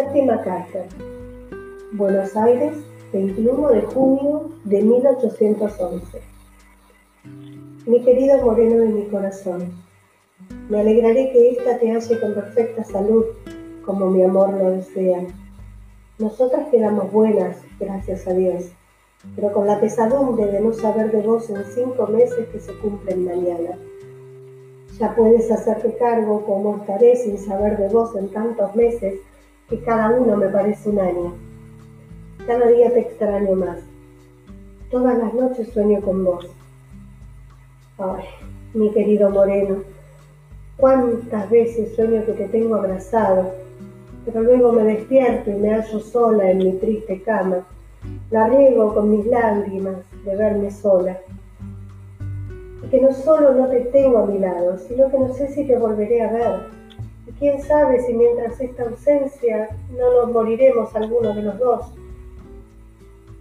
Séptima carta. Buenos Aires, 21 de junio de 1811. Mi querido moreno de mi corazón, me alegraré que ésta te halle con perfecta salud, como mi amor lo desea. Nosotras quedamos buenas, gracias a Dios, pero con la pesadumbre de no saber de vos en cinco meses que se cumplen mañana. Ya puedes hacerte cargo como estaré sin saber de vos en tantos meses que cada uno me parece un año. Cada día te extraño más. Todas las noches sueño con vos. Ay, mi querido Moreno, cuántas veces sueño que te tengo abrazado, pero luego me despierto y me hallo sola en mi triste cama. La riego con mis lágrimas de verme sola. Y que no solo no te tengo a mi lado, sino que no sé si te volveré a ver. Quién sabe si mientras esta ausencia no nos moriremos alguno de los dos.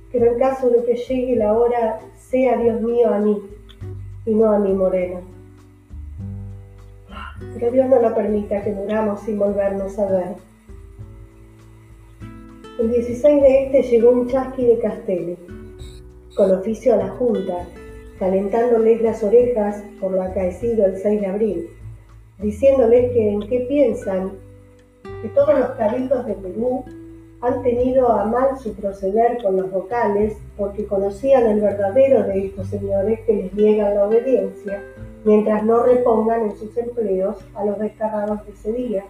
Pero en caso de que llegue la hora, sea Dios mío a mí y no a mi moreno. Pero Dios no lo permita que muramos sin volvernos a ver. El 16 de este llegó un chasqui de Castelli, con oficio a la Junta, calentándoles las orejas por lo acaecido el 6 de abril, diciéndoles que en qué piensan que todos los cabildos de Perú han tenido a mal su proceder con los vocales porque conocían el verdadero de estos señores que les niegan la obediencia mientras no repongan en sus empleos a los descargados de ese día.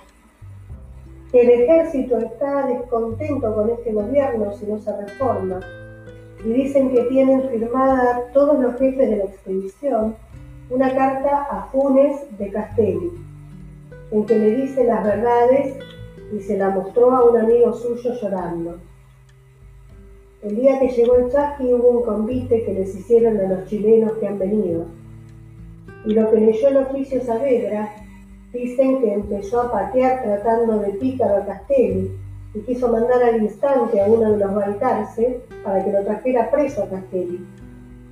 El ejército está descontento con este gobierno si no se reforma y dicen que tienen firmada todos los jefes de la expedición una carta a Funes de Castelli, en que le dice las verdades y se la mostró a un amigo suyo llorando. El día que llegó el chasqui hubo un convite que les hicieron a los chilenos que han venido. Y lo que leyó el oficio Saavedra, dicen que empezó a patear tratando de pícaro a Castelli y quiso mandar al instante a uno de los balcarce para que lo trajera preso a Castelli.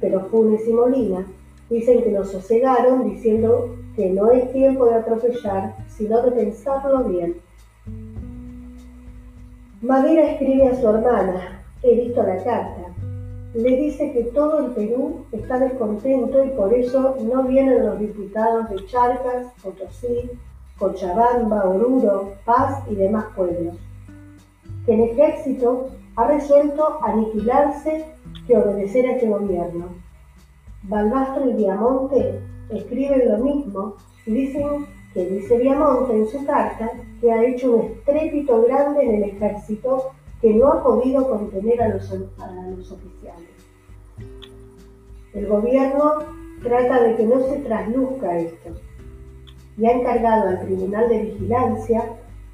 Pero Funes y Molina dicen que lo sosegaron diciendo que no es tiempo de atropellar, sino de pensarlo bien. Madera escribe a su hermana, he visto la carta. Le dice que todo el Perú está descontento y por eso no vienen los diputados de Charcas, Potosí, Cochabamba, Oruro, Paz y demás pueblos. Que el ejército ha resuelto aniquilarse que obedecer a este gobierno. Balbastro y Diamonte escriben lo mismo y dicen que dice Viamonte en su carta que ha hecho un estrépito grande en el ejército que no ha podido contener a los, a los oficiales. El gobierno trata de que no se trasluzca esto y ha encargado al Tribunal de Vigilancia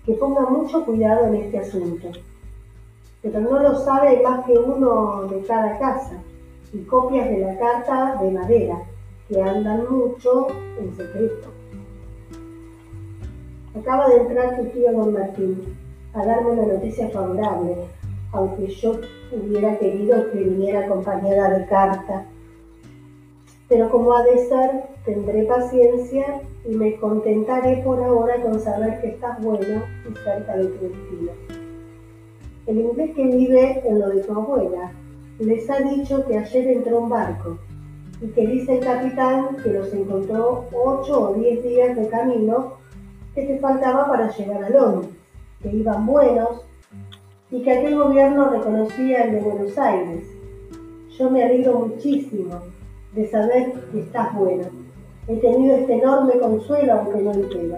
que ponga mucho cuidado en este asunto. Pero no lo sabe más que uno de cada casa y copias de la carta de madera que andan mucho en secreto. Acaba de entrar tu tío don Martín a darme una noticia favorable, aunque yo hubiera querido que viniera acompañada de carta. Pero como ha de ser, tendré paciencia y me contentaré por ahora con saber que estás bueno y cerca de tu destino. El inglés que vive en lo de tu abuela les ha dicho que ayer entró un barco y que dice el capitán que los encontró ocho o diez días de camino que te faltaba para llegar a Londres, que iban buenos y que aquel gobierno reconocía el de Buenos Aires. Yo me alegro muchísimo de saber que estás bueno. He tenido este enorme consuelo aunque no entero.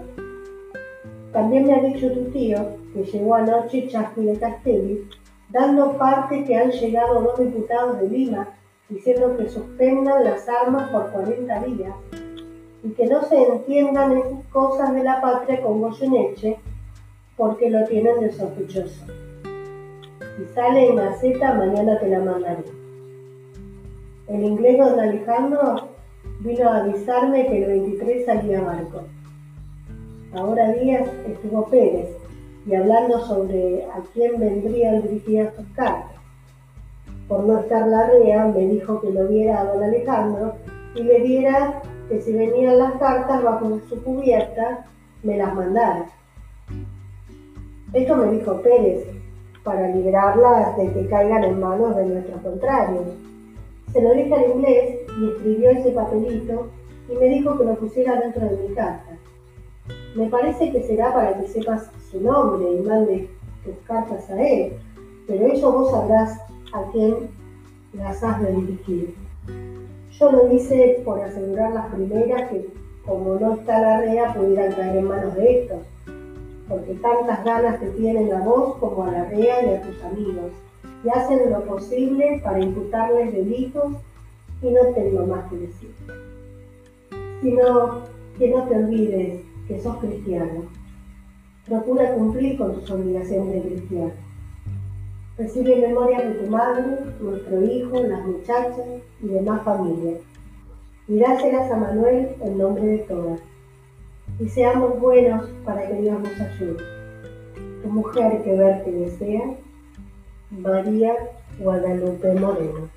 También me ha dicho tu tío que llegó anoche Chasqui de Castelli, dando parte que han llegado dos diputados de Lima diciendo que suspendan las armas por 40 días y que no se entiendan cosas de la patria con Goyeneche porque lo tienen de sospechoso. Si sale en la Z, mañana te la mandaré. El inglés don Alejandro vino a avisarme que el 23 salía barco. Ahora Díaz estuvo Pérez y hablando sobre a quién vendrían dirigidas sus cartas. Por no estar la REA, me dijo que lo viera a don Alejandro y le diera que si venían las cartas bajo su cubierta, me las mandara. Esto me dijo Pérez, para librarlas de que caigan en manos de nuestros contrarios. Se lo dije al inglés y escribió ese papelito y me dijo que lo pusiera dentro de mi carta. Me parece que será para que sepas su nombre y mandes tus cartas a él, pero eso vos sabrás a quién las has de dirigir. Yo lo hice por asegurar las primeras que, como no está la rea, pudieran caer en manos de estos, porque tantas ganas te tienen a vos como a la rea y a tus amigos, y hacen lo posible para imputarles delitos y no tengo más que decir. Sino que no te olvides que sos cristiano. Procura cumplir con tus obligaciones de cristiano. Recibe memorias de tu madre, nuestro hijo, las muchachas y demás familia. Y dáselas a Manuel en nombre de todas. Y seamos buenos para que Dios nos ayude. Tu mujer que verte desea, María Guadalupe Moreno.